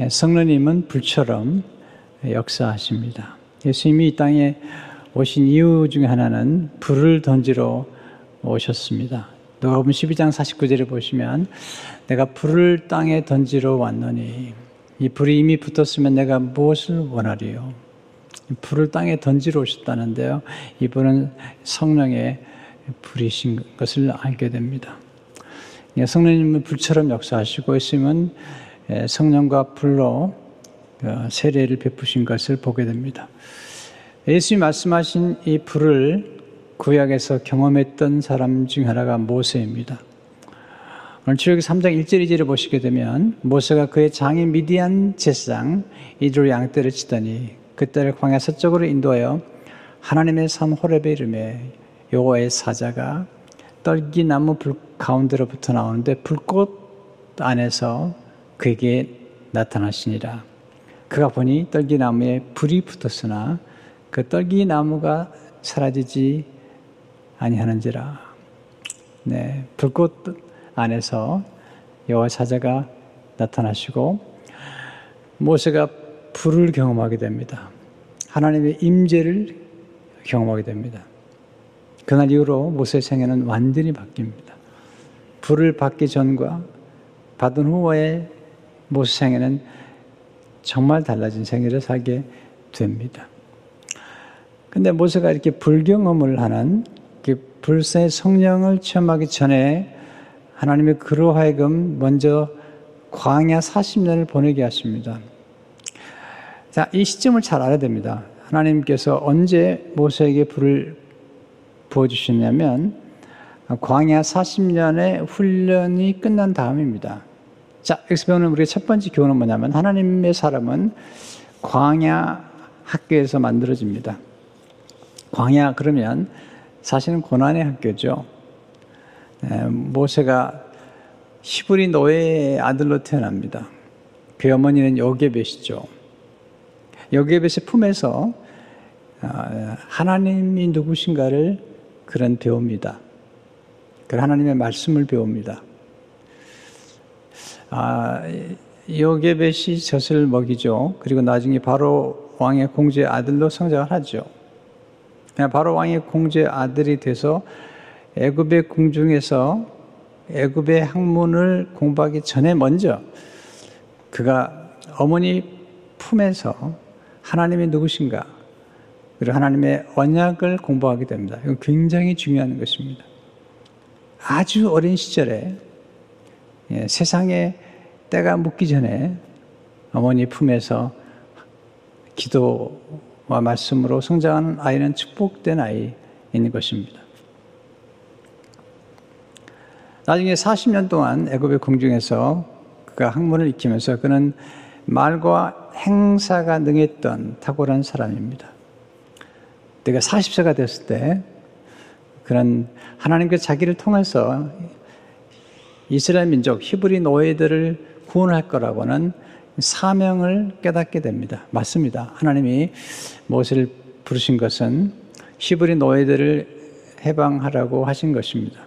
예, 성령님은 불처럼 역사하십니다. 예수님이 이 땅에 오신 이유 중에 하나는 불을 던지러 오셨습니다. 누가복음 12장 49절에 보시면 내가 불을 땅에 던지러 왔노니 이 불이 이미 붙었으면 내가 무엇을 원하리요? 불을 땅에 던지러 오셨다는데요. 이분은 성령의 불이신 것을 알게 됩니다. 예, 성령님은 불처럼 역사하시고 있으면 예, 성령과 불로 어, 세례를 베푸신 것을 보게 됩니다. 예수님 말씀하신 이 불을 구약에서 경험했던 사람 중 하나가 모세입니다. 오늘 출애기 3장 1절 2절을 보시게 되면 모세가 그의 장인 미디안 제사장 이드로 양떼를 치더니 그때를 광야 서쪽으로 인도하여 하나님의 산 호렙의 이름에 여호와의 사자가 떨기나무 불 가운데로부터 나오는데 불꽃 안에서 그에게 나타나시니라. 그가 보니 떨기나무에 불이 붙었으나 그 떨기나무가 사라지지 아니하는지라. 네, 불꽃 안에서 여호와 사자가 나타나시고 모세가 불을 경험하게 됩니다. 하나님의 임재를 경험하게 됩니다. 그날 이후로 모세의 생애는 완전히 바뀝니다. 불을 받기 전과 받은 후의 모세 생애는 정말 달라진 생애를 살게 됩니다. 근데 모세가 이렇게 불경험을 하는 불새 성령을 체험하기 전에 하나님의 그로 하여금 먼저 광야 40년을 보내게 하십니다. 자, 이 시점을 잘 알아야 됩니다. 하나님께서 언제 모세에게 불을 부어주셨냐면, 광야 40년의 훈련이 끝난 다음입니다. 자, 배우는 우리의 첫 번째 교훈은 뭐냐면, 하나님의 사람은 광야 학교에서 만들어집니다. 광야 그러면 사실은 고난의 학교죠. 네, 모세가 히브리 노예의 아들로 태어납니다. 그 어머니는 요게벳이죠. 요게벳의 품에서 아, 하나님이 누구신가를 그런 배웁니다. 그 하나님의 말씀을 배웁니다. 아, 요게벳이 젖을 먹이죠. 그리고 나중에 바로 왕의 공주의 아들로 성장을 하죠. 바로 왕의 공주의 아들이 돼서 애굽의 궁중에서 애굽의 학문을 공부하기 전에 먼저 그가 어머니 품에서 하나님이 누구신가 그리고 하나님의 언약을 공부하게 됩니다. 이건 굉장히 중요한 것입니다. 아주 어린 시절에 예, 세상에 때가 묻기 전에 어머니 품에서 기도와 말씀으로 성장하는 아이는 축복된 아이인 것입니다. 나중에 40년 동안 애굽의 궁중에서 그가 학문을 익히면서 그는 말과 행사가 능했던 탁월한 사람입니다. 내가 40세가 됐을 때 그는 하나님께 자기를 통해서 이스라엘 민족 히브리 노예들을 구원할 거라고는 사명을 깨닫게 됩니다. 맞습니다. 하나님이 모세를 부르신 것은 히브리 노예들을 해방하라고 하신 것입니다.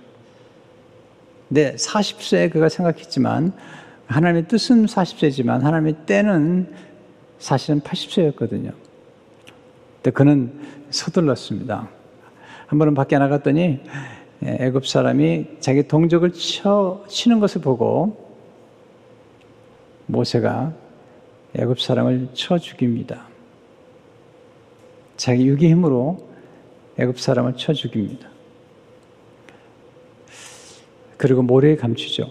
네, 40세에 그가 생각했지만 하나님의 뜻은 40세지만 하나님의 때는 사실은 80세였거든요. 근데 그는 서둘렀습니다. 한 번은 밖에 나갔더니 예, 애굽 사람이 자기 동족을 쳐 치는 것을 보고 모세가 애굽 사람을 쳐 죽입니다. 자기 유기 힘으로 애굽 사람을 쳐 죽입니다. 그리고 모래에 감추죠.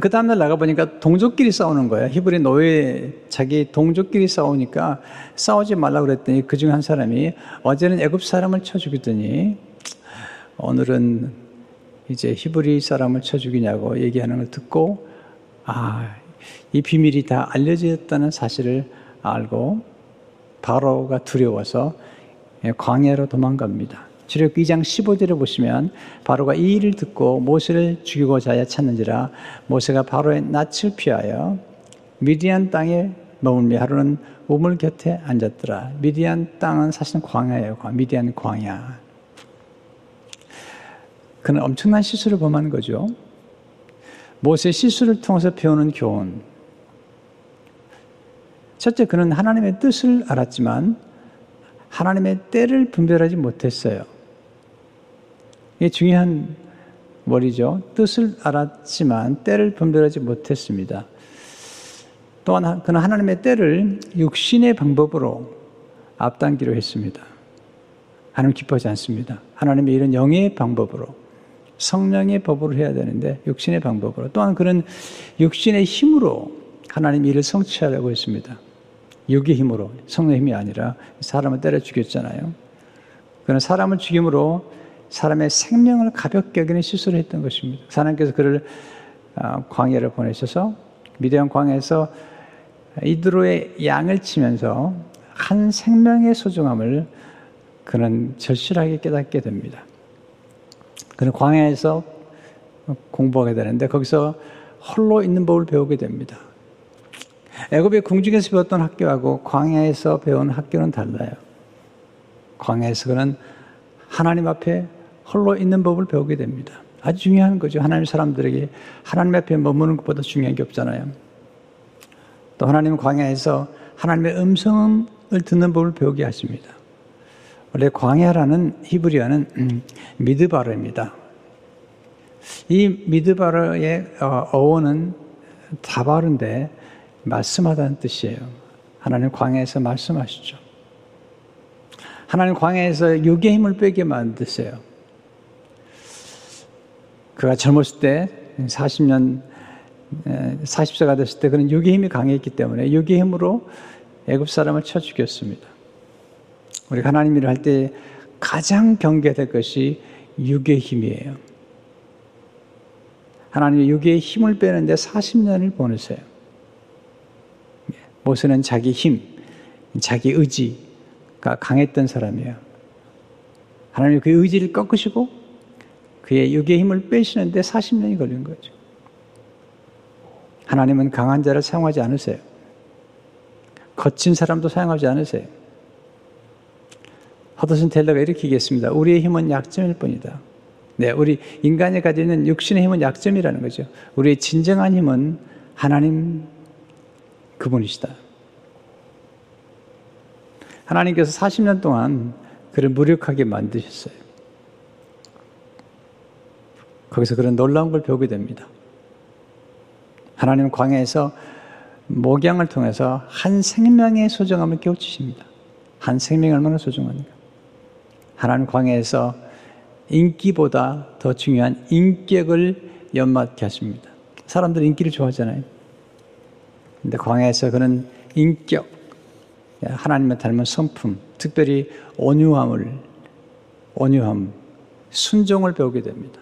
그 다음날 나가보니까 동족끼리 싸우는 거예요. 히브리 노예 자기 동족끼리 싸우니까 싸우지 말라고 그랬더니 그 중 한 사람이 어제는 애굽 사람을 쳐 죽였더니 오늘은 이제 히브리 사람을 쳐 죽이냐고 얘기하는 걸 듣고 아, 이 비밀이 다 알려졌다는 사실을 알고 바로가 두려워서 광야로 도망갑니다. 출애굽기 2장 15절을 보시면 바로가 이 일을 듣고 모세를 죽이고자 하여 찾는지라 모세가 바로의 낯을 피하여 미디안 땅에 머물며 하루는 우물 곁에 앉았더라. 미디안 땅은 사실 광야예요. 미디안 광야. 그는 엄청난 실수를 범한 거죠. 모세 실수를 통해서 배우는 교훈. 첫째, 그는 하나님의 뜻을 알았지만 하나님의 때를 분별하지 못했어요. 이게 중요한 머리죠. 뜻을 알았지만 때를 분별하지 못했습니다. 또한 그는 하나님의 때를 육신의 방법으로 앞당기로 했습니다. 하나님 기뻐하지 않습니다. 하나님의 일은 영의 방법으로 성령의 법으로 해야 되는데 육신의 방법으로 또한 그는 육신의 힘으로 하나님 일을 성취하려고 했습니다. 육의 힘으로 성령의 힘이 아니라 사람을 때려 죽였잖아요. 그는 사람을 죽임으로 사람의 생명을 가볍게 여기는 시술을 했던 것입니다. 하나님께서 그를 아, 광야를 보내셔서 미디안 광야에서 이드로의 양을 치면서 한 생명의 소중함을 그는 절실하게 깨닫게 됩니다. 그는 광야에서 공부하게 되는데 거기서 홀로 있는 법을 배우게 됩니다. 애굽의 궁중에서 배웠던 학교하고 광야에서 배운 학교는 달라요. 광야에서 그는 하나님 앞에 홀로 있는 법을 배우게 됩니다. 아주 중요한 거죠. 하나님 사람들에게 하나님 앞에 머무는 것보다 중요한 게 없잖아요. 또 하나님 광야에서 하나님의 음성을 듣는 법을 배우게 하십니다. 원래 광야라는 히브리어는 음, 미드바르입니다. 이 미드바르의 어, 어원은 다바르인데 말씀하다는 뜻이에요. 하나님 광야에서 말씀하시죠. 하나님 광야에서 육의 힘을 빼게 만드세요. 그가 젊었을 때 40년 40세가 됐을 때 그는 육의 힘이 강했기 때문에 육의 힘으로 애굽 사람을 쳐 죽였습니다. 우리 하나님 일을 할 때 가장 경계될 것이 육의 힘이에요. 하나님의 육의 힘을 빼는데 40년을 보내세요. 모세는 자기 힘, 자기 의지가 강했던 사람이에요. 하나님 그 의지를 꺾으시고 그의 육의 힘을 빼시는데 40년이 걸린 거죠. 하나님은 강한 자를 사용하지 않으세요. 거친 사람도 사용하지 않으세요. 허드슨 텔러가 이렇게 얘기했습니다. 우리의 힘은 약점일 뿐이다. 네, 우리 인간이 가지는 육신의 힘은 약점이라는 거죠. 우리의 진정한 힘은 하나님 그분이시다. 하나님께서 40년 동안 그를 무력하게 만드셨어요. 거기서 그런 놀라운 걸 배우게 됩니다. 하나님 광야에서 목양을 통해서 한 생명의 소중함을 깨우치십니다. 한 생명이 얼마나 소중한가. 하나님 광야에서 인기보다 더 중요한 인격을 연맞게 하십니다. 사람들이 인기를 좋아하잖아요. 근데 광야에서 그는 인격, 하나님의 닮은 성품, 특별히 온유함을, 온유함, 순종을 배우게 됩니다.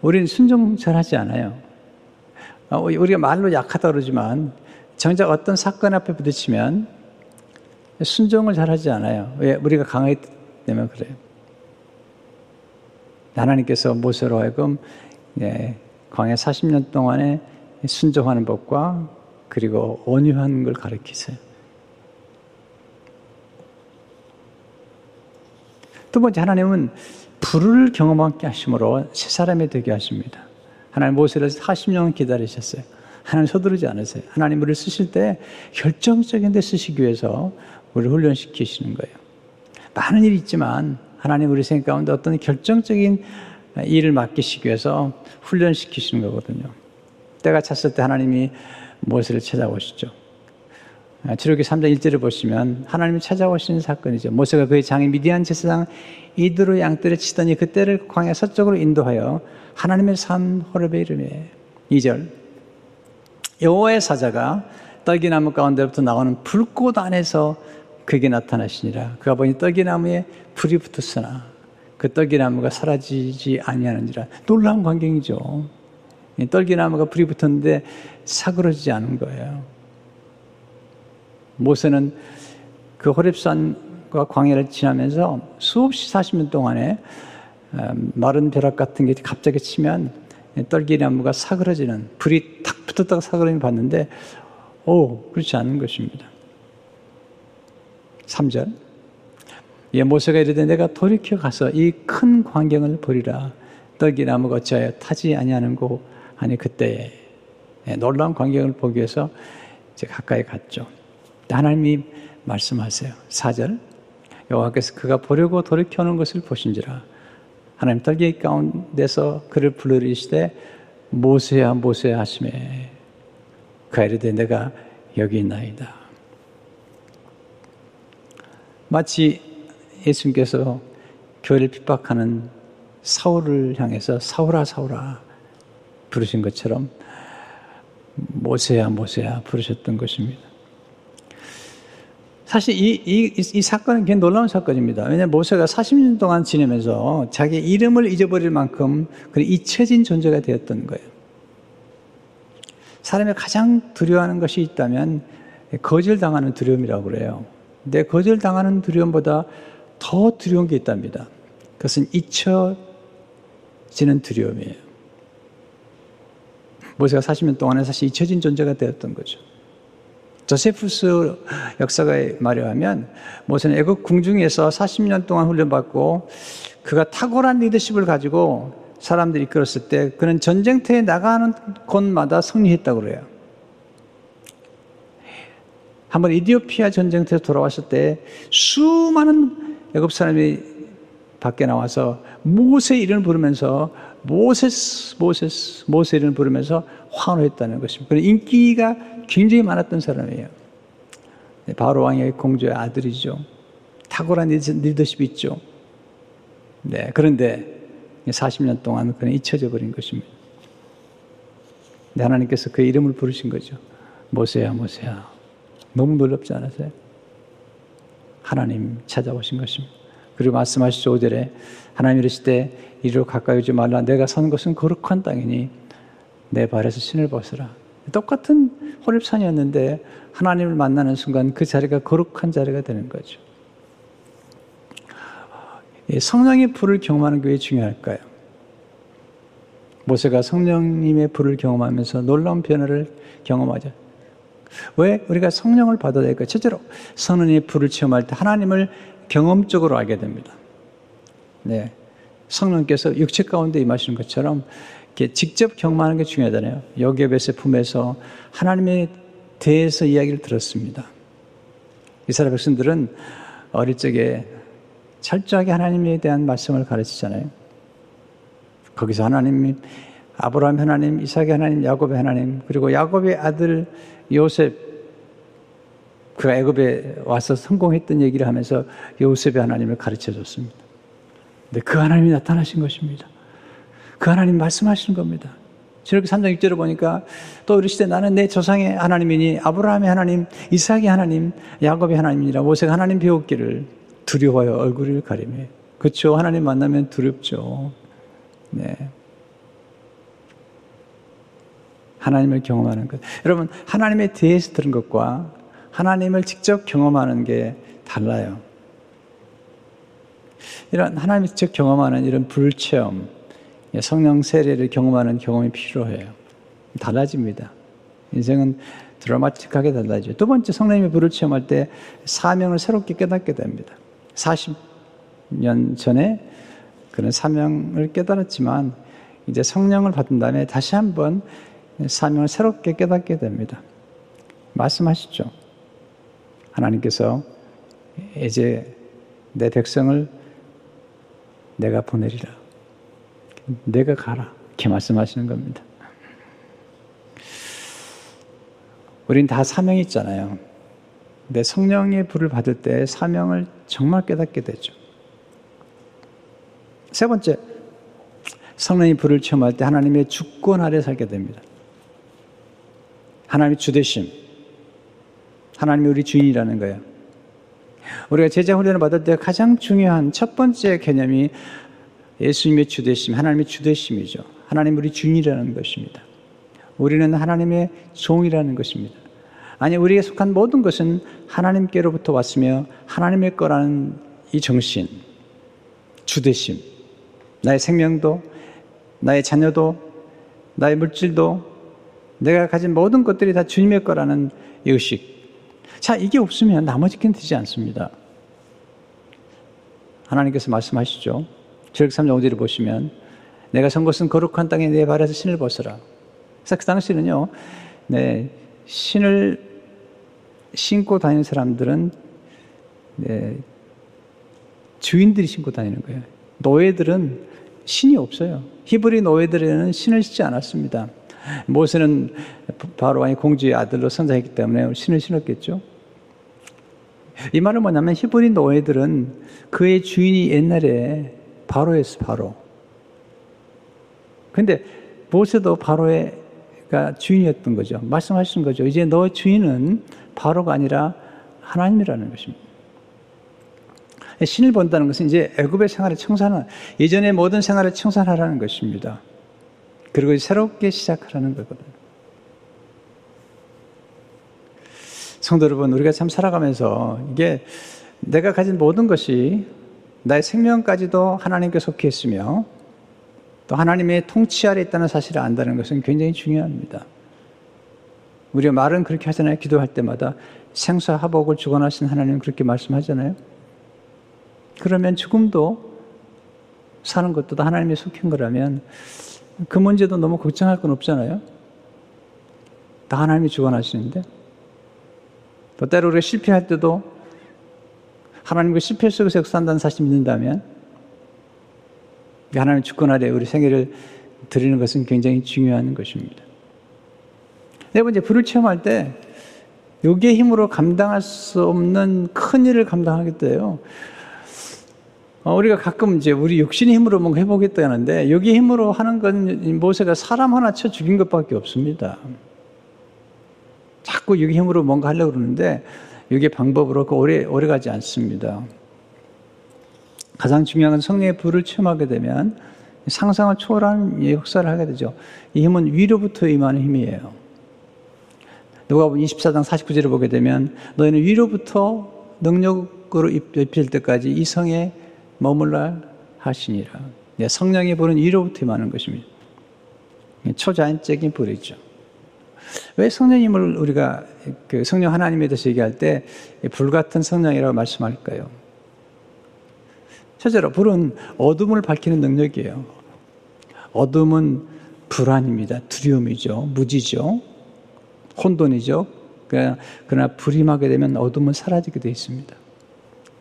우리는 순종 잘 하지 않아요. 어, 우리가 말로 약하다 그러지만 정작 어떤 사건 앞에 부딪히면 순종을 잘 하지 않아요. 왜? 우리가 강하기 때문에 그래요. 하나님께서 모세로 하여금 예, 광야 40년 동안에 순종하는 법과 그리고 온유한 걸 가르치세요. 두 번째 하나님은 불을 경험하게 하심으로 새 사람이 되게 하십니다. 하나님 모세를 40년 기다리셨어요. 하나님 서두르지 않으세요. 하나님 우리를 쓰실 때 결정적인 데 쓰시기 위해서 우리를 훈련시키시는 거예요. 많은 일이 있지만 하나님 우리 생각 가운데 어떤 결정적인 일을 맡기시기 위해서 훈련시키시는 거거든요. 때가 찼을 때 하나님이 모세를 찾아오시죠. 출애기 3장 1절을 보시면 하나님이 찾아오시는 사건이죠. 모세가 그의 장인 미디안 제사장 이드로 양떼를 치더니 그때를 광야 서쪽으로 인도하여 하나님의 산 호렙에 이름에 2절 여호와의 사자가 떨기나무 가운데부터 나오는 불꽃 안에서 그에게 나타나시니라. 그가 보니 떨기나무에 불이 붙었으나 그 떨기나무가 사라지지 아니하는지라. 놀라운 광경이죠. 떨기나무가 불이 붙었는데 사그러지지 않은 거예요. 모세는 그 호렙산과 광야를 지나면서 수없이 40년 동안에 음, 마른 벼락 같은 게 갑자기 치면 떨기나무가 사그러지는 불이 탁 붙었다가 사그러지는 봤는데 오 그렇지 않은 것입니다. 3절 예, 모세가 이르되 내가 돌이켜 가서 이 큰 광경을 보리라 떨기나무가 어찌하여 타지 아니하는고 하니 그때에 예, 놀라운 광경을 보기 위해서 이제 가까이 갔죠. 하나님이 말씀하세요. 4절. 여호와께서 그가 보려고 돌이켜 오는 것을 보신지라. 하나님 떨기 가운데서 그를 불러이시되 모세야 모세야 하심에 그가 이르되 내가 여기 있나이다. 마치 예수님께서 교회를 핍박하는 사울을 향해서 사울아 사울아 부르신 것처럼 모세야 모세야 부르셨던 것입니다. 사실 이, 이, 이 사건은 굉장히 놀라운 사건입니다. 왜냐하면 모세가 40년 동안 지내면서 자기 이름을 잊어버릴 만큼 잊혀진 존재가 되었던 거예요. 사람이 가장 두려워하는 것이 있다면 거절 당하는 두려움이라고 그래요. 근데 거절당하는 두려움보다 더 두려운 게 있답니다. 그것은 잊혀지는 두려움이에요. 모세가 40년 동안에 사실 잊혀진 존재가 되었던 거죠. 조세푸스 역사가의 말에 하면 모세는 애국 궁중에서 40년 동안 훈련받고 그가 탁월한 리더십을 가지고 사람들이 이끌었을 때 그는 전쟁터에 나가는 곳마다 승리했다고 그래요. 한번 이디오피아 전쟁터에 돌아왔을 때 수많은 애굽 사람이 밖에 나와서 모세 이름을 부르면서 모세스 모세스 모세 이름을 부르면서 환호했다는 것입니다. 인기가 굉장히 많았던 사람이에요. 네, 바로 왕의 공주의 아들이죠. 탁월한 리더십이 있죠. 네, 그런데 40년 동안 그는 잊혀져 버린 것입니다. 네, 하나님께서 그 이름을 부르신 거죠. 모세야, 모세야. 너무 놀랍지 않으세요? 하나님 찾아오신 것입니다. 그리고 말씀하시죠, 5절에. 하나님 이르실 때 이리로 가까이 오지 말라. 내가 선 것은 거룩한 땅이니 내 발에서 신을 벗으라. 똑같은 호랩산이었는데 하나님을 만나는 순간 그 자리가 거룩한 자리가 되는 거죠. 성령의 불을 경험하는 게 왜 중요할까요? 모세가 성령님의 불을 경험하면서 놀라운 변화를 경험하죠. 왜 우리가 성령을 받아야 될까? 첫째로 성령의 불을 체험할 때 하나님을 경험적으로 알게 됩니다. 네. 성령께서 육체 가운데 임하시는 것처럼 직접 경험하는 게 중요하잖아요. 여겹에서 품에서 하나님에 대해서 이야기를 들었습니다. 이스라엘 백성들은 어릴 적에 철저하게 하나님에 대한 말씀을 가르치잖아요. 거기서 하나님이 아브라함 하나님, 이삭의 하나님, 야곱의 하나님, 그리고 야곱의 아들 요셉 그가 애굽에 와서 성공했던 얘기를 하면서 요셉의 하나님을 가르쳐 줬습니다. 근데 그 하나님이 나타나신 것입니다. 그 하나님 말씀하시는 겁니다. 저렇게 3장 6절을 보니까 또 이르시되 나는 내 조상의 하나님이니 아브라함의 하나님, 이삭의 하나님, 야곱의 하나님이라 모세가 하나님 배웠기를 두려워요 얼굴을 가리며. 그렇죠. 하나님 만나면 두렵죠. 네. 하나님을 경험하는 것. 여러분, 하나님에 대해서 들은 것과 하나님을 직접 경험하는 게 달라요. 이런 하나님을 직접 경험하는 이런 불체험, 예, 성령 세례를 경험하는 경험이 필요해요. 달라집니다. 인생은 드라마틱하게 달라져요. 두 번째 성령님의 불을 체험할 때 사명을 새롭게 깨닫게 됩니다. 40년 전에 그런 사명을 깨달았지만 이제 성령을 받은 다음에 다시 한번 사명을 새롭게 깨닫게 됩니다. 말씀하시죠. 하나님께서 이제 내 백성을 내가 보내리라. 내가 가라. 이렇게 말씀하시는 겁니다. 우린 다 사명이 있잖아요. 근데 성령의 불을 받을 때 사명을 정말 깨닫게 되죠. 세 번째, 성령의 불을 체험할 때 하나님의 주권 아래 살게 됩니다. 하나님의 주대심. 하나님이 우리 주인이라는 거예요. 우리가 제자 훈련을 받을 때 가장 중요한 첫 번째 개념이 예수님의 주되심, 하나님의 주되심이죠. 하나님 우리 주인이라는 것입니다. 우리는 하나님의 종이라는 것입니다. 아니, 우리에 속한 모든 것은 하나님께로부터 왔으며 하나님의 거라는 이 정신, 주되심, 나의 생명도, 나의 자녀도, 나의 물질도, 내가 가진 모든 것들이 다 주님의 거라는 의식. 자, 이게 없으면 나머지는 되지 않습니다. 하나님께서 말씀하시죠. 7 3장 5절을 보시면 내가 선 것은 거룩한 땅에 내 발에서 신을 벗어라. 그래서 그 당시는요, 네, 신을 신고 다니는 사람들은 네, 주인들이 신고 다니는 거예요. 노예들은 신이 없어요. 히브리 노예들에는 신을 신지 않았습니다. 모세는 바로 왕의 공주의 아들로 선자했기 때문에 신을 신었겠죠. 이 말은 뭐냐면 히브리 노예들은 그의 주인이 옛날에 바로였어, 바로. 근데 모세도 바로가 주인이었던 거죠. 말씀하시는 거죠. 이제 너 주인은 바로가 아니라 하나님이라는 것입니다. 신을 본다는 것은 이제 애굽의 생활을 청산하 예전의 모든 생활을 청산하라는 것입니다. 그리고 새롭게 시작하라는 거거든요. 성도 여러분, 우리가 참 살아가면서 이게 내가 가진 모든 것이 나의 생명까지도 하나님께 속해 있으며 또 하나님의 통치 아래 있다는 사실을 안다는 것은 굉장히 중요합니다. 우리가 말은 그렇게 하잖아요. 기도할 때마다 생사화복을 주관하신 하나님 그렇게 말씀하잖아요. 그러면 죽음도 사는 것도 다 하나님의 속한 거라면 그 문제도 너무 걱정할 건 없잖아요. 다 하나님이 주관하시는데. 또 때로 우리가 실패할 때도 하나님과 실패 속에서 역사한다는 사실 믿는다면 하나님 주권 아래 우리 생애를 드리는 것은 굉장히 중요한 것입니다. 네 번째, 불을 체험할 때 요기의 힘으로 감당할 수 없는 큰 일을 감당하게 돼요. 어, 우리가 가끔 이제 우리 육신의 힘으로 뭔가 해보겠다 하는데 여기 힘으로 하는 건 모세가 사람 하나 쳐 죽인 것밖에 없습니다. 자꾸 여기 힘으로 뭔가 하려고 그러는데 이게 방법으로 그 오래, 오래 가지 않습니다. 가장 중요한 건 성령의 불을 체험하게 되면 상상을 초월한 역사를 하게 되죠. 이 힘은 위로부터 임하는 힘이에요. 누가복음 24장 49절을 보게 되면 너희는 위로부터 능력으로 입힐 때까지 이 성에 머물라 하시니라. 네, 성령의 불은 위로부터 임하는 것입니다. 초자연적인 불이죠. 왜 성령님을 우리가 그 성령 하나님에 대해서 얘기할 때 불같은 성령이라고 말씀할까요? 첫째로 불은 어둠을 밝히는 능력이에요. 어둠은 불안입니다. 두려움이죠. 무지죠. 혼돈이죠. 그러나 불이 임하게 되면 어둠은 사라지게 되어 있습니다.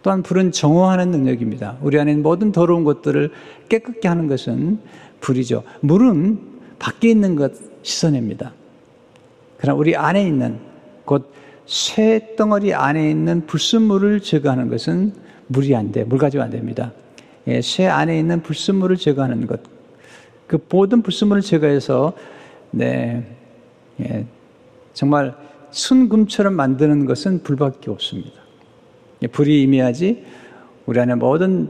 또한 불은 정화하는 능력입니다. 우리 안에 모든 더러운 것들을 깨끗게 하는 것은 불이죠. 물은 밖에 있는 것 씻어냅니다. 그러나 우리 안에 있는 곧 쇠덩어리 안에 있는 불순물을 제거하는 것은 물이 안 돼. 물 가지고 안 됩니다. 예, 쇠 안에 있는 불순물을 제거하는 것. 그 모든 불순물을 제거해서 네, 예, 정말 순금처럼 만드는 것은 불밖에 없습니다. 불이 임해야지 우리 안에 모든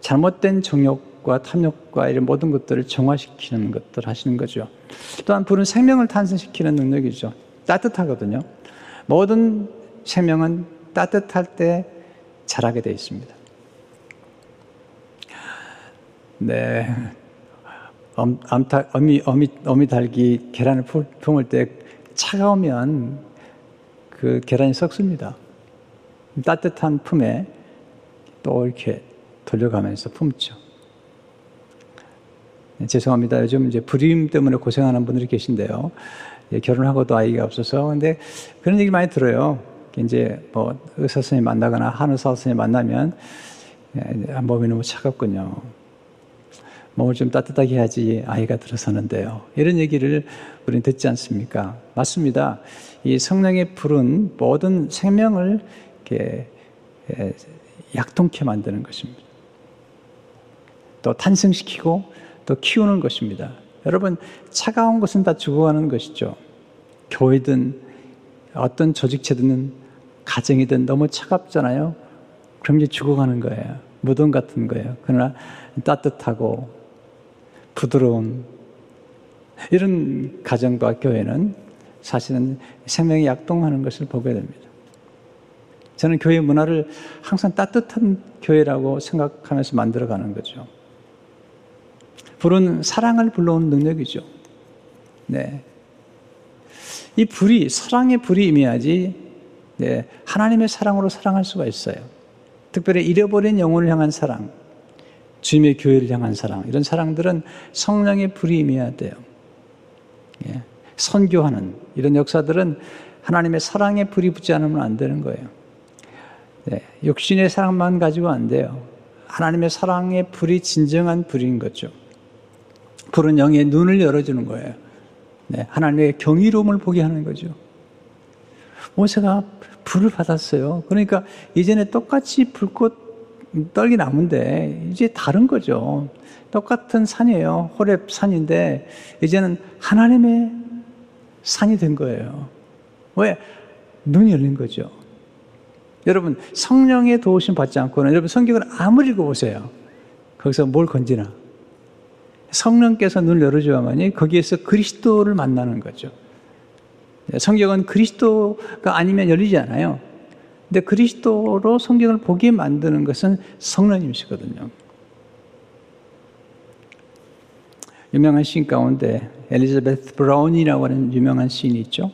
잘못된 정욕과 탐욕과 이런 모든 것들을 정화시키는 것들 하시는 거죠. 또한 불은 생명을 탄생시키는 능력이죠. 따뜻하거든요. 모든 생명은 따뜻할 때 자라게 되어 있습니다. 네. 엄, 암타, 어미, 어미, 어미 달기 계란을 품을 때 차가우면 그 계란이 썩습니다. 따뜻한 품에 또 이렇게 돌려가면서 품죠. 네, 죄송합니다. 요즘 이제 불임 때문에 고생하는 분들이 계신데요. 예, 결혼하고도 아이가 없어서. 근데 그런 얘기 많이 들어요. 이제 뭐 의사 선생님 만나거나 한의사 선생님 만나면 예, 몸이 너무 차갑군요. 몸을 좀 따뜻하게 해야지 아이가 들어서는데요. 이런 얘기를 우리는 듣지 않습니까? 맞습니다. 이 성령의 불은 모든 생명을 약통케 만드는 것입니다. 또 탄생시키고 또 키우는 것입니다. 여러분, 차가운 것은 다 죽어가는 것이죠. 교회든 어떤 조직체든 가정이든 너무 차갑잖아요. 그럼 이제 죽어가는 거예요. 무덤 같은 거예요. 그러나 따뜻하고 부드러운 이런 가정과 교회는 사실은 생명이 약동하는 것을 보게 됩니다. 저는 교회 문화를 항상 따뜻한 교회라고 생각하면서 만들어가는 거죠. 불은 사랑을 불러오는 능력이죠. 네. 이 불이, 사랑의 불이 임해야지, 네, 하나님의 사랑으로 사랑할 수가 있어요. 특별히 잃어버린 영혼을 향한 사랑, 주님의 교회를 향한 사랑, 이런 사랑들은 성령의 불이 임해야 돼요. 예. 선교하는 이런 역사들은 하나님의 사랑에 불이 붙지 않으면 안 되는 거예요. 네, 육신의 사랑만 가지고 안 돼요. 하나님의 사랑의 불이 진정한 불인 거죠. 불은 영의 눈을 열어주는 거예요. 네, 하나님의 경이로움을 보게 하는 거죠. 모세가 불을 받았어요. 그러니까 이전에 똑같이 불꽃 떨기 나무인데 이제 다른 거죠. 똑같은 산이에요. 호렙 산인데 이제는 하나님의 산이 된 거예요. 왜? 눈이 열린 거죠. 여러분 성령의 도우심 받지 않고는 여러분 성경을 아무리 읽어보세요. 거기서 뭘 건지나 성령께서 눈을 열어줘야만이 거기에서 그리스도를 만나는 거죠. 성경은 그리스도가 아니면 열리지 않아요. 근데 그리스도로 성경을 보게 만드는 것은 성령님이시거든요. 유명한 시인 가운데 엘리자베스 브라운이라고 하는 유명한 시인이 있죠.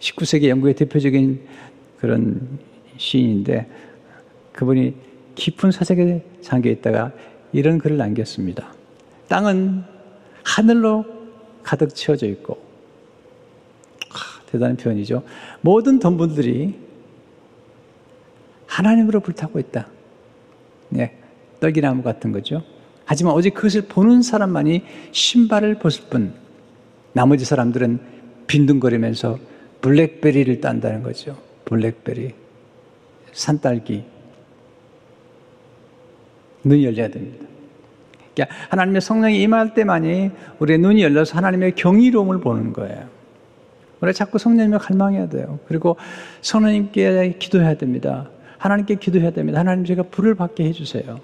19세기 영국의 대표적인 그런 시인인데 그분이 깊은 사색에 잠겨 있다가 이런 글을 남겼습니다. 땅은 하늘로 가득 채워져 있고 하, 대단한 표현이죠. 모든 덤불들이 하나님으로 불타고 있다. 네, 떡이나무 같은 거죠. 하지만 오직 그것을 보는 사람만이 신발을 벗을 뿐 나머지 사람들은 빈둥거리면서 블랙베리를 딴다는 거죠. 블랙베리. 산딸기. 눈이 열려야 됩니다. 그러니까 하나님의 성령이 임할 때만이 우리의 눈이 열려서 하나님의 경이로움을 보는 거예요. 우리가 자꾸 성령님을 갈망해야 돼요. 그리고 성령님께 기도해야 됩니다. 하나님께 기도해야 됩니다. 하나님 제가 불을 받게 해주세요.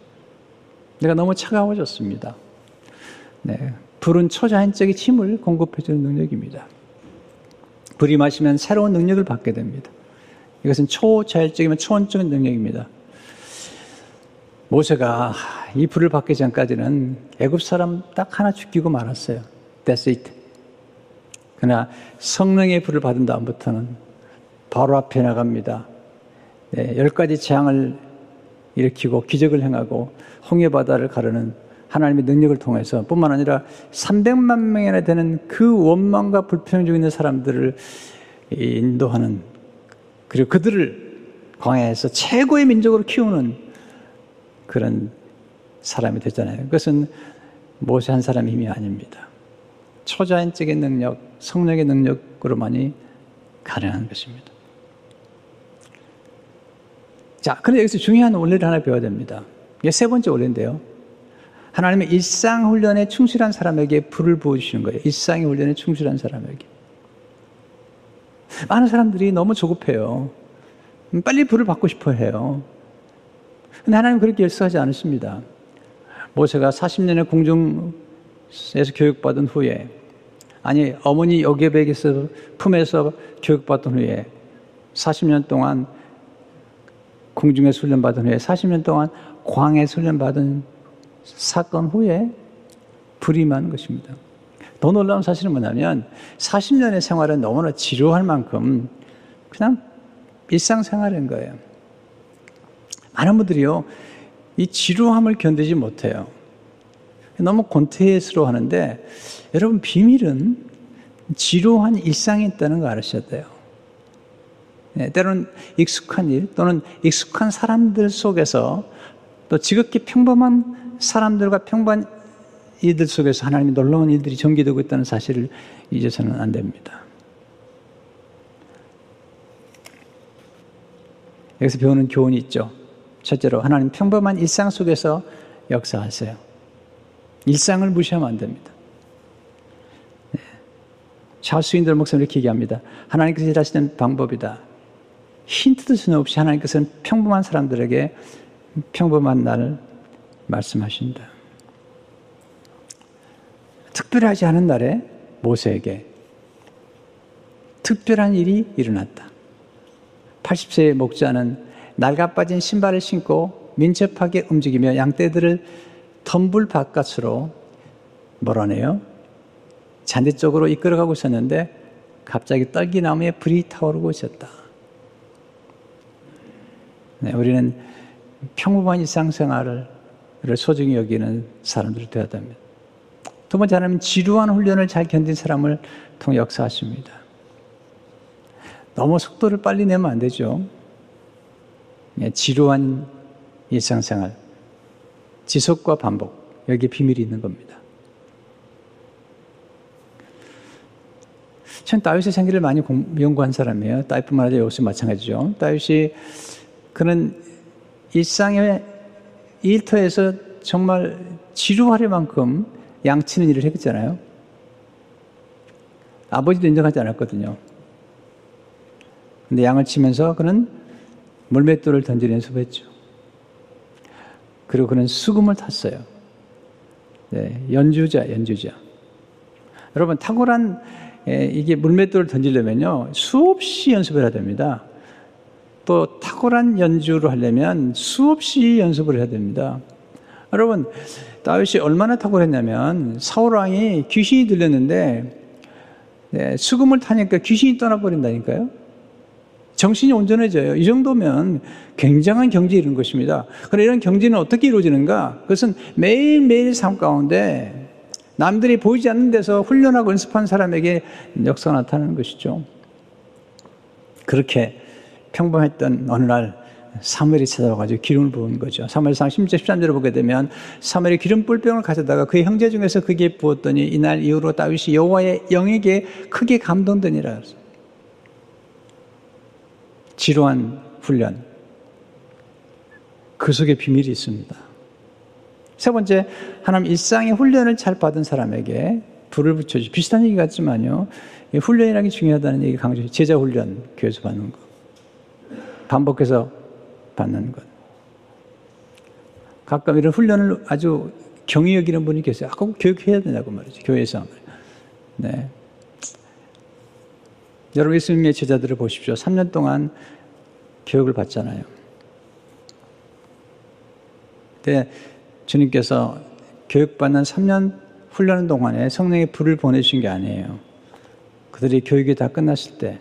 내가 너무 차가워졌습니다. 네. 불은 초자연적인 힘을 공급해주는 능력입니다. 불이 마시면 새로운 능력을 받게 됩니다. 이것은 초자율적이면 초원적인 능력입니다. 모세가 이 불을 받기 전까지는 애굽 사람 딱 하나 죽이고 말았어요. That's it. 그러나 성령의 불을 받은 다음부터는 바로 앞에 나갑니다. 네, 열 가지 재앙을 일으키고 기적을 행하고 홍해 바다를 가르는 하나님의 능력을 통해서 뿐만 아니라 300만 명이나 되는 그 원망과 불평 중에 있는 사람들을 인도하는 그리고 그들을 광야에서 최고의 민족으로 키우는 그런 사람이 됐잖아요. 그것은 모세 한 사람의 힘이 아닙니다. 초자연적인 능력, 성령의 능력으로만이 가능한 것입니다. 자, 그런데 여기서 중요한 원리를 하나 배워야 됩니다. 이게 세 번째 원리인데요. 하나님의 일상 훈련에 충실한 사람에게 불을 부어주시는 거예요. 일상의 훈련에 충실한 사람에게. 많은 사람들이 너무 조급해요. 빨리 불을 받고 싶어 해요. 근데 하나님 그렇게 열성하지 않으십니다. 모세가 40년의 궁중에서 교육받은 후에, 아니, 어머니 여계백에서 품에서 교육받은 후에, 40년 동안 궁중에서 훈련받은 후에, 40년 동안 광에서 훈련받은 사건 후에 불임한 것입니다. 더 놀라운 사실은 뭐냐면 40년의 생활은 너무나 지루할 만큼 그냥 일상생활인 거예요. 많은 분들이요, 이 지루함을 견디지 못해요. 너무 곤태스러워 하는데, 여러분, 비밀은 지루한 일상이 있다는 거 알으셔야 돼요. 네, 때로는 익숙한 일 또는 익숙한 사람들 속에서 또 지극히 평범한 사람들과 평범한 이들 속에서 하나님이 놀라운 일들이 전개되고 있다는 사실을 잊어서는 안 됩니다. 여기서 배우는 교훈이 있죠. 첫째로 하나님 평범한 일상 속에서 역사하세요. 일상을 무시하면 안 됩니다. 네. 찰스윈들 목사님 이렇게 얘기합니다. 하나님께서 일하시는 방법이다. 힌트도 전혀 없이 하나님께서는 평범한 사람들에게 평범한 날을 말씀하신다. 특별하지 않은 날에 모세에게 특별한 일이 일어났다. 80세의 목자는 낡아 빠진 신발을 신고 민첩하게 움직이며 양떼들을 덤불 바깥으로 몰아내요. 잔디 쪽으로 이끌어가고 있었는데 갑자기 떨기나무에 불이 타오르고 있었다. 네, 우리는 평범한 일상생활을 소중히 여기는 사람들이 되어야 됩니다. 두 번째 하나님 지루한 훈련을 잘 견딘 사람을 통해 역사하십니다. 너무 속도를 빨리 내면 안 되죠. 예, 지루한 일상생활, 지속과 반복, 여기에 비밀이 있는 겁니다. 전 다윗의 생기를 많이 연구한 사람이에요. 다윗뿐만 아니라 역시 마찬가지죠. 다윗이 그는 일상의 일터에서 정말 지루할 만큼 양치는 일을 했잖아요. 아버지도 인정하지 않았거든요. 근데 양을 치면서 그는 물맷돌을 던지는 연습을 했죠. 그리고 그는 수금을 탔어요. 네, 연주자, 연주자. 여러분, 탁월한 예, 이게 물맷돌을 던지려면요, 수없이 연습을 해야 됩니다. 또 탁월한 연주를 하려면 수없이 연습을 해야 됩니다. 여러분, 다윗이 얼마나 탁월했냐면 사울 왕이 귀신이 들렸는데 네, 수금을 타니까 귀신이 떠나버린다니까요. 정신이 온전해져요. 이 정도면 굉장한 경지에 이른 것입니다. 그런데 이런 경지는 어떻게 이루어지는가? 그것은 매일매일 삶 가운데 남들이 보이지 않는 데서 훈련하고 연습한 사람에게 역사가 나타나는 것이죠. 그렇게 평범했던 어느 날 사무엘이 찾아와가지고 기름을 부은 거죠. 사무엘상 10절 13절을 보게 되면 사무엘이 기름 뿔병을 가져다가 그의 형제 중에서 그게 부었더니 이날 이후로 다윗이 여호와의 영에게 크게 감동되니라. 지루한 훈련. 그 속에 비밀이 있습니다. 세 번째, 하나님 일상의 훈련을 잘 받은 사람에게 불을 붙여주 비슷한 얘기 같지만요. 훈련이라는 게 중요하다는 얘기 강조해요. 제자 훈련, 교회에서 받는 거. 반복해서 받는 것. 가끔 이런 훈련을 아주 경히 여기는 분이 계세요. 아, 꼭 교육해야 되냐고 말이죠. 교회에서. 네. 여러분, 예수님의 제자들을 보십시오. 3년 동안 교육을 받잖아요. 근데 주님께서 교육받는 3년 훈련 동안에 성령의 불을 보내주신 게 아니에요. 그들이 교육이 다 끝났을 때,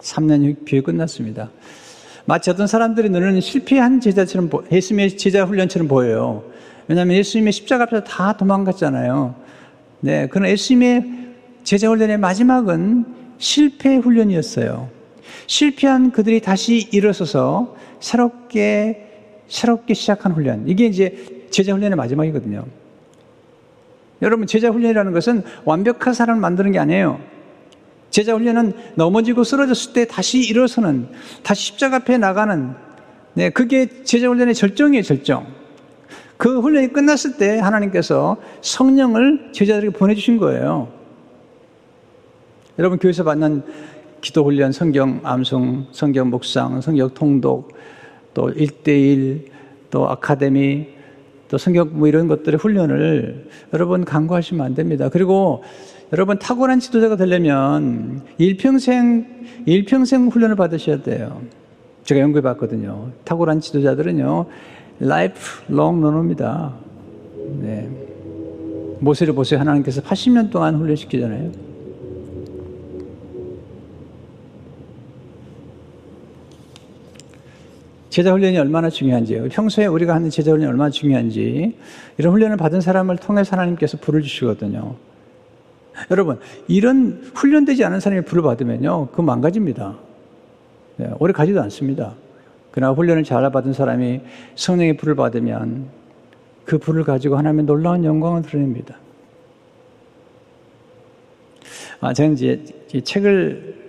3년 후 교육 끝났습니다. 마치 어떤 사람들이 눈에는 실패한 제자처럼, 예수님의 제자 훈련처럼 보여요. 왜냐하면 예수님의 십자가 앞에서 다 도망갔잖아요. 네, 그런 예수님의 제자 훈련의 마지막은 실패 훈련이었어요. 실패한 그들이 다시 일어서서 새롭게 새롭게 시작한 훈련. 이게 이제 제자 훈련의 마지막이거든요. 여러분, 제자 훈련이라는 것은 완벽한 사람을 만드는 게 아니에요. 제자 훈련은 넘어지고 쓰러졌을 때 다시 일어서는, 다시 십자가 앞에 나가는, 네, 그게 제자 훈련의 절정이에요, 절정. 그 훈련이 끝났을 때 하나님께서 성령을 제자들에게 보내주신 거예요. 여러분, 교회에서 받는 기도 훈련, 성경 암송, 성경 묵상, 성경 통독, 또 1대1, 또 아카데미, 또 성경 뭐 이런 것들의 훈련을 여러분 간과하시면 안 됩니다. 그리고 여러분 탁월한 지도자가 되려면 일평생, 일평생 훈련을 받으셔야 돼요. 제가 연구해 봤거든요. 탁월한 지도자들은요, lifelong learner입니다. 네. 모세를 보세요. 하나님께서 80년 동안 훈련시키잖아요. 제자 훈련이 얼마나 중요한지, 평소에 우리가 하는 제자 훈련이 얼마나 중요한지, 이런 훈련을 받은 사람을 통해서 하나님께서 불을 주시거든요. 여러분, 이런 훈련되지 않은 사람이 불을 받으면요, 그 망가집니다. 네, 오래 가지도 않습니다. 그러나 훈련을 잘 받은 사람이 성령의 불을 받으면 그 불을 가지고 하나님의 놀라운 영광을 드러냅니다. 아, 저는 이제 책을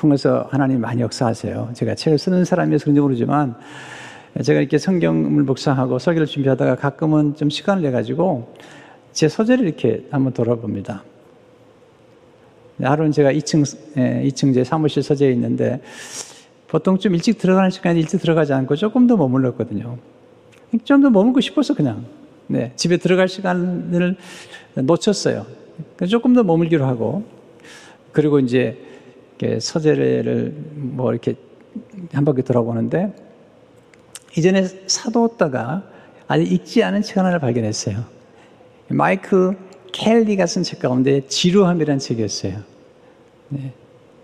통해서 하나님 많이 역사하세요. 제가 책을 쓰는 사람이어서 그런지 모르지만 제가 이렇게 성경을 묵상하고 설교를 준비하다가 가끔은 좀 시간을 내가지고 제 소재를 이렇게 한번 돌아봅니다. 하루는 제가 2층, 2층 제 사무실 서재에 있는데 보통 좀 일찍 들어가는 시간에 일찍 들어가지 않고 조금 더 머물렀거든요. 좀 더 머물고 싶어서 그냥. 네, 집에 들어갈 시간을 놓쳤어요. 조금 더 머물기로 하고. 그리고 이제 서재를 뭐 이렇게 한 바퀴 돌아보는데 이전에 사뒀다가 아직 읽지 않은 책 하나를 발견했어요. 마이크 켈리가 쓴 책 가운데 지루함이라는 책이었어요. 네.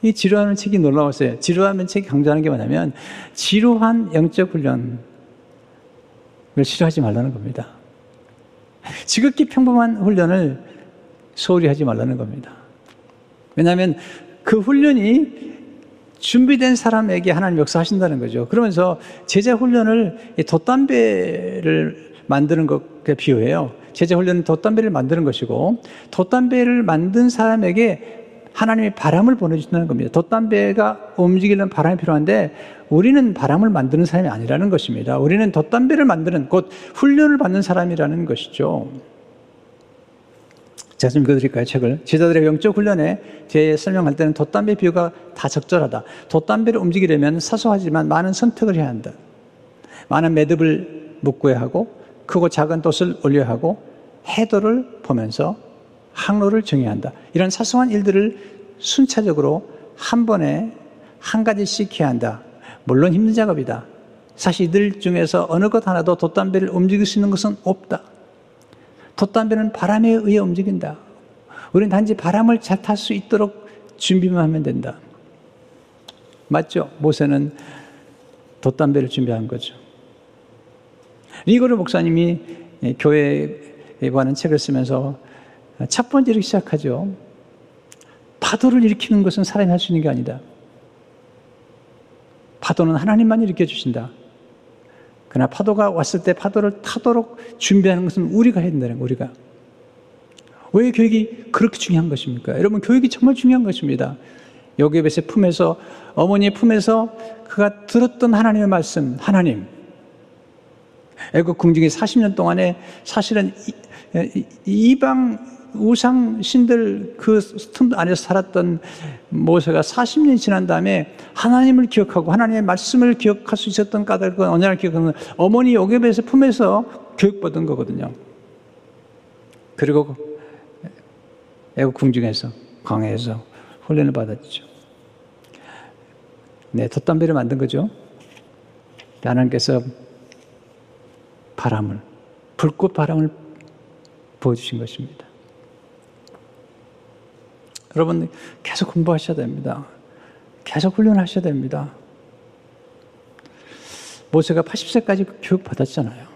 이 지루함은 책이 놀라웠어요. 지루함은 책이 강조하는 게 뭐냐면 지루한 영적 훈련을 싫어하지 말라는 겁니다. 지극히 평범한 훈련을 소홀히 하지 말라는 겁니다. 왜냐하면 그 훈련이 준비된 사람에게 하나님 역사하신다는 거죠. 그러면서 제자 훈련을 돛담배를 만드는 것에 비유해요. 제자 훈련은 돛담배를 만드는 것이고 돛담배를 만든 사람에게 하나님의 바람을 보내주신다는 겁니다. 돛담배가 움직이는 바람이 필요한데 우리는 바람을 만드는 사람이 아니라는 것입니다. 우리는 돛담배를 만드는 곧 훈련을 받는 사람이라는 것이죠. 제가 좀 읽어드릴까요, 책을? 제자들의 영적 훈련에 제 설명할 때는 돛담배 비유가 다 적절하다. 돛담배를 움직이려면 사소하지만 많은 선택을 해야 한다. 많은 매듭을 묶어야 하고, 크고 작은 돛을 올려야 하고, 해도를 보면서 항로를 정해야 한다. 이런 사소한 일들을 순차적으로 한 번에 한 가지씩 해야 한다. 물론 힘든 작업이다. 사실 이들 중에서 어느 것 하나도 돛담배를 움직일 수 있는 것은 없다. 돛담배는 바람에 의해 움직인다. 우리는 단지 바람을 잘 탈 수 있도록 준비만 하면 된다. 맞죠? 모세는 돛담배를 준비한 거죠. 리고르 목사님이 교회에 관한 책을 쓰면서 첫 번째로 시작하죠. 파도를 일으키는 것은 사람이 할 수 있는 게 아니다. 파도는 하나님만 일으켜 주신다. 그러나 파도가 왔을 때 파도를 타도록 준비하는 것은 우리가 해야 된다는 우리가. 왜 교육이 그렇게 중요한 것입니까? 여러분, 교육이 정말 중요한 것입니다. 요괴벳의 품에서, 어머니의 품에서 그가 들었던 하나님의 말씀, 하나님. 애국 궁중이 40년 동안에 사실은 이방 우상 신들 그 틈 안에서 살았던 모세가 40년이 지난 다음에 하나님을 기억하고 하나님의 말씀을 기억할 수 있었던 까닭은 언제나 기억하는 어머니 요괴에서 품에서 교육받은 거거든요. 그리고 애국 궁중에서 광해에서 훈련을 받았죠. 네, 돛담배를 만든 거죠. 하나님께서 바람을 불꽃 바람을 부어주신 것입니다. 여러분 계속 공부하셔야 됩니다. 계속 훈련하셔야 됩니다. 모세가 80세까지 교육 받았잖아요.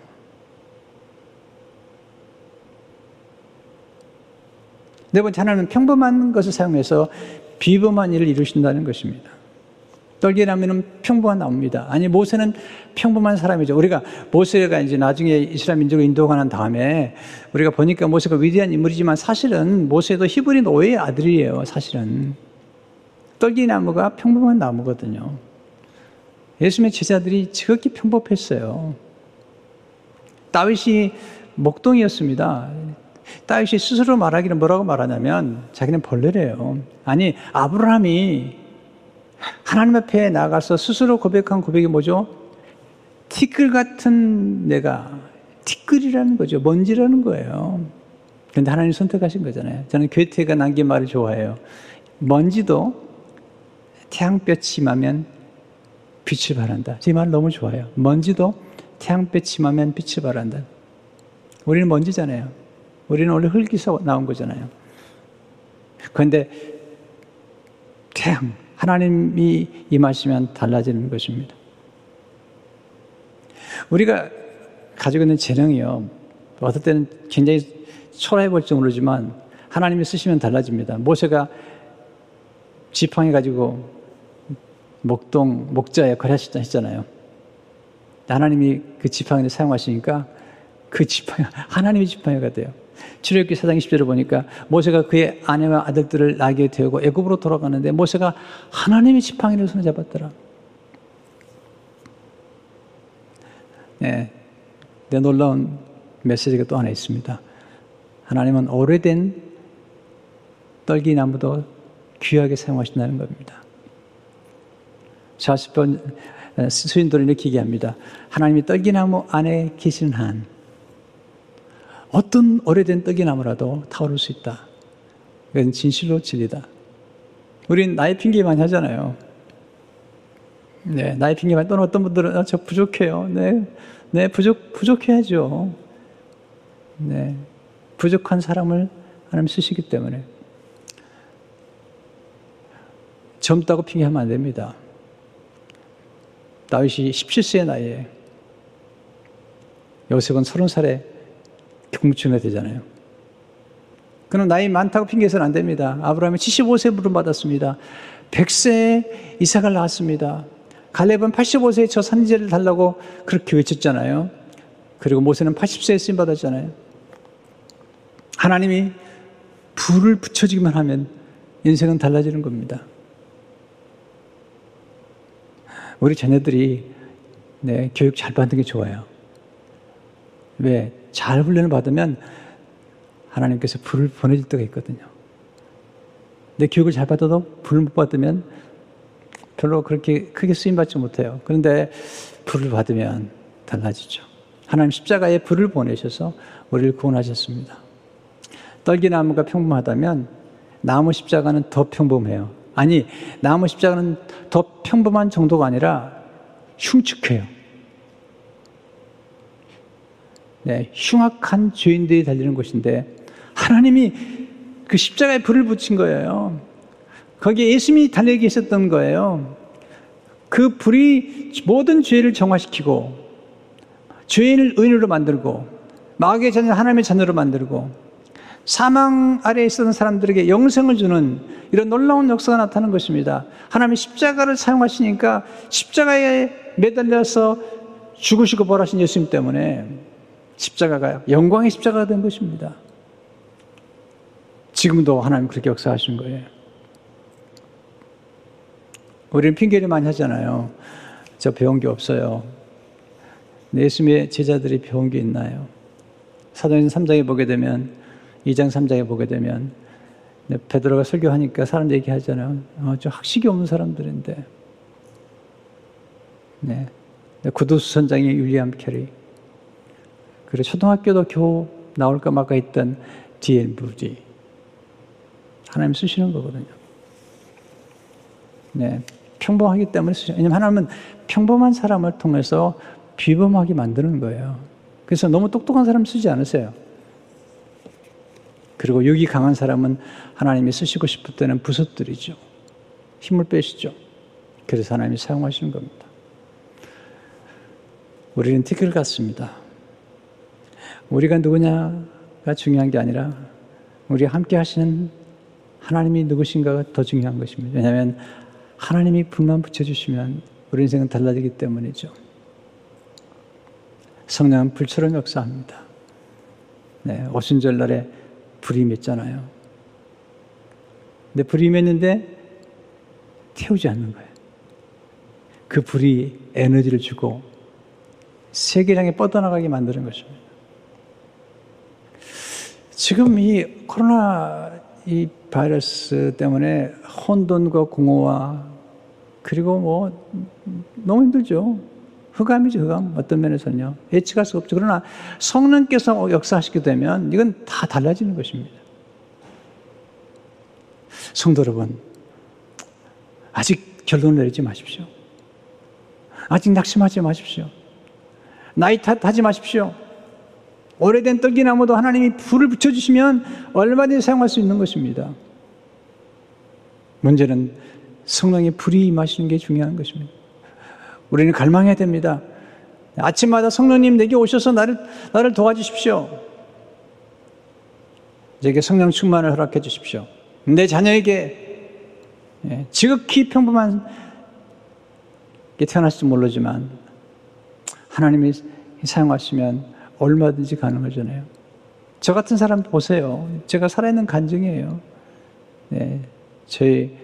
네 번째 하나는 평범한 것을 사용해서 비범한 일을 이루신다는 것입니다. 떨기나무는 평범한 나무입니다. 아니 모세는 평범한 사람이죠. 우리가 모세가 이제 나중에 이스라엘 민족을 인도가 난 다음에 우리가 보니까 모세가 위대한 인물이지만 사실은 모세도 히브리 노예의 아들이에요. 사실은 떨기나무가 평범한 나무거든요. 예수님의 제자들이 지극히 평범했어요. 다윗이 목동이었습니다. 다윗이 스스로 말하기는 뭐라고 말하냐면 자기는 벌레래요. 아니 아브라함이 하나님 앞에 나가서 스스로 고백한 고백이 뭐죠? 티끌 같은 내가 티끌이라는 거죠. 먼지라는 거예요. 그런데 하나님 선택하신 거잖아요. 저는 괴테가 남긴 말을 좋아해요. 먼지도 태양볕 침하면 빛을 발한다. 제 말 너무 좋아요. 먼지도 태양볕 침하면 빛을 발한다. 우리는 먼지잖아요. 우리는 원래 흙에서 나온 거잖아요. 그런데 태양, 하나님이 임하시면 달라지는 것입니다. 우리가 가지고 있는 재능이요. 어떨 때는 굉장히 초라해 볼지 모르지만 하나님이 쓰시면 달라집니다. 모세가 지팡이 가지고 목동, 목자 역할 하셨잖아요. 하나님이 그 지팡이를 사용하시니까 그 지팡이, 하나님의 지팡이가 돼요. 출애굽기 4장 20절을 보니까 모세가 그의 아내와 아들들을 나게 되고 애굽으로 돌아가는데 모세가 하나님의 지팡이를 손에 잡았더라. 네, 내 놀라운 메시지가 또 하나 있습니다. 하나님은 오래된 떨기 나무도 귀하게 사용하신다는 겁니다. 40번 수인들은 이렇게 얘기합니다. 하나님이 떨기나무 안에 계시는 한 어떤 오래된 떡이나무라도 타오를 수 있다. 그건 진실로 진리다. 우린 나의 핑계 많이 하잖아요. 네, 나의 핑계 많이 또는 어떤 분들은 아, 저 부족해요. 네, 네, 부족, 부족해야죠. 네, 부족한 사람을 하나님 쓰시기 때문에. 젊다고 핑계하면 안 됩니다. 다윗이 17세의 나이에 요셉은 30살에 공충해 되잖아요. 그럼 나이 많다고 핑계해서는 안 됩니다. 아브라함이 75세 부름 받았습니다. 100세에 이삭을 낳았습니다. 갈렙은 85세에 저 산지를 달라고 그렇게 외쳤잖아요. 그리고 모세는 80세에 쓰임 받았잖아요. 하나님이 불을 붙여주기만 하면 인생은 달라지는 겁니다. 우리 자녀들이 네, 교육 잘 받는 게 좋아요. 왜? 잘 훈련을 받으면 하나님께서 불을 보내줄 때가 있거든요. 내 교육을 잘 받아도 불을 못 받으면 별로 그렇게 크게 쓰임받지 못해요. 그런데 불을 받으면 달라지죠. 하나님 십자가에 불을 보내셔서 우리를 구원하셨습니다. 떨기나무가 평범하다면 나무 십자가는 더 평범해요. 아니, 나무 십자가는 더 평범한 정도가 아니라 흉측해요. 네, 흉악한 죄인들이 달리는 곳인데 하나님이 그 십자가에 불을 붙인 거예요. 거기에 예수님이 달리게 있었던 거예요. 그 불이 모든 죄를 정화시키고 죄인을 의인으로 만들고 마귀의 자녀 하나님의 자녀로 만들고 사망 아래에 있었던 사람들에게 영생을 주는 이런 놀라운 역사가 나타나는 것입니다. 하나님이 십자가를 사용하시니까 십자가에 매달려서 죽으시고 벌하신 예수님 때문에 십자가가 영광의 십자가가 된 것입니다. 지금도 하나님 그렇게 역사하신 거예요. 우리는 핑계를 많이 하잖아요. 저 배운 게 없어요. 예수님의 제자들이 배운 게 있나요? 사도행 3장에 보게 되면 2장 3장에 보게 되면 베드로가 설교하니까 사람 얘기하잖아요. 어, 저 학식이 없는 사람들인데. 네. 구두 수선쟁이 윌리엄 캐리. 그리고 초등학교도 겨우 나올까 말까 했던 무디. 하나님 쓰시는 거거든요. 네. 평범하기 때문에 쓰시죠. 왜냐면 하나님은 평범한 사람을 통해서 비범하게 만드는 거예요. 그래서 너무 똑똑한 사람 쓰지 않으세요. 그리고 육이 강한 사람은 하나님이 쓰시고 싶을 때는 부서뜨리죠. 힘을 빼시죠. 그래서 하나님이 사용하시는 겁니다. 우리는 티끌 같습니다. 우리가 누구냐가 중요한 게 아니라 우리 함께 하시는 하나님이 누구신가가 더 중요한 것입니다. 왜냐하면 하나님이 불만 붙여주시면 우리 인생은 달라지기 때문이죠. 성령은 불처럼 역사합니다. 네, 오순절날에 불이 맺잖아요. 근데 불이 맺는데 태우지 않는 거예요. 그 불이 에너지를 주고 세계량에 뻗어나가게 만드는 것입니다. 지금 이 코로나 이 바이러스 때문에 혼돈과 공허와 그리고 뭐 너무 힘들죠. 흑암이죠, 흑암. 어떤 면에서는요. 예측할 수 없죠. 그러나 성령께서 역사하시게 되면 이건 다 달라지는 것입니다. 성도 여러분, 아직 결론 내리지 마십시오. 아직 낙심하지 마십시오. 나이 탓하지 마십시오. 오래된 떨기나무도 하나님이 불을 붙여주시면 얼마든지 사용할 수 있는 것입니다. 문제는 성령의 불이 임하시는 게 중요한 것입니다. 우리는 갈망해야 됩니다. 아침마다 성령님 내게 오셔서 나를, 나를 도와주십시오. 제게 성령 충만을 허락해 주십시오. 내 자녀에게 예, 지극히 평범한 게 태어났을지 모르지만 하나님이 사용하시면 얼마든지 가능하잖아요. 저 같은 사람 보세요. 제가 살아있는 간증이에요. 네, 저희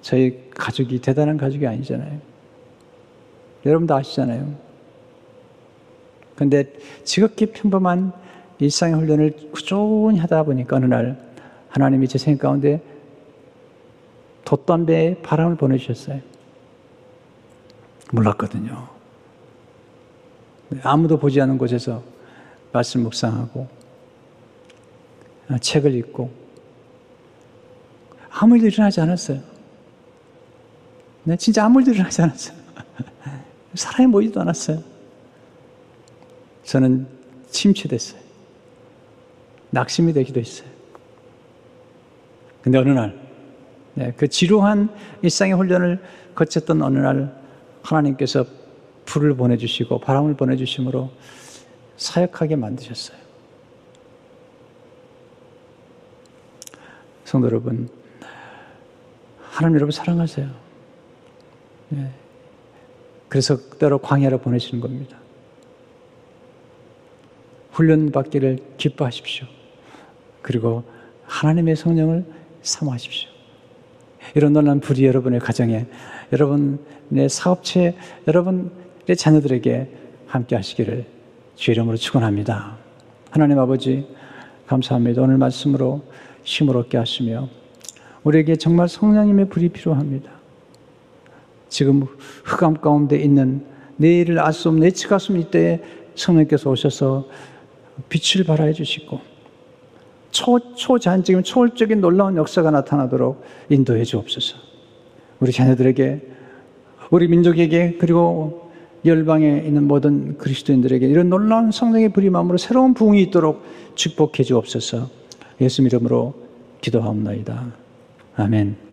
저희 가족이 대단한 가족이 아니잖아요. 여러분도 아시잖아요. 근데 지극히 평범한 일상의 훈련을 꾸준히 하다 보니까 어느 날 하나님이 제 생각 가운데 돛담배에 바람을 보내주셨어요. 몰랐거든요. 아무도 보지 않는 곳에서 말씀 묵상하고 책을 읽고 아무 일도 일어나지 않았어요. 네, 진짜 아무 일도 일어나지 않았어요. 사람이 모이지도 않았어요. 저는 침체됐어요. 낙심이 되기도 했어요. 근데 어느 날, 네, 그 지루한 일상의 훈련을 거쳤던 어느 날, 하나님께서 불을 보내주시고 바람을 보내주심으로 사역하게 만드셨어요. 성도 여러분, 하나님 여러분 사랑하세요. 네. 그래서 그대로 광야로 보내시는 겁니다. 훈련받기를 기뻐하십시오. 그리고 하나님의 성령을 사모하십시오. 이런 놀란 불이 여러분의 가정에, 여러분의 사업체, 여러분 의 자녀들에게 함께 하시기를 주의 이름으로 축원합니다. 하나님 아버지 감사합니다. 오늘 말씀으로 힘을 얻게 하시며 우리에게 정말 성령님의 불이 필요합니다. 지금 흑암 가운데 있는 내일을 알 수 없는 수 없는 이때에 성령께서 오셔서 빛을 발하여 주시고 초, 초자연적인 초월적인 놀라운 역사가 나타나도록 인도해 주옵소서. 우리 자녀들에게, 우리 민족에게, 그리고 열방에 있는 모든 그리스도인들에게 이런 놀라운 성령의 부림함으로 새로운 부흥이 있도록 축복해 주옵소서. 예수 이름으로 기도하옵나이다. 아멘.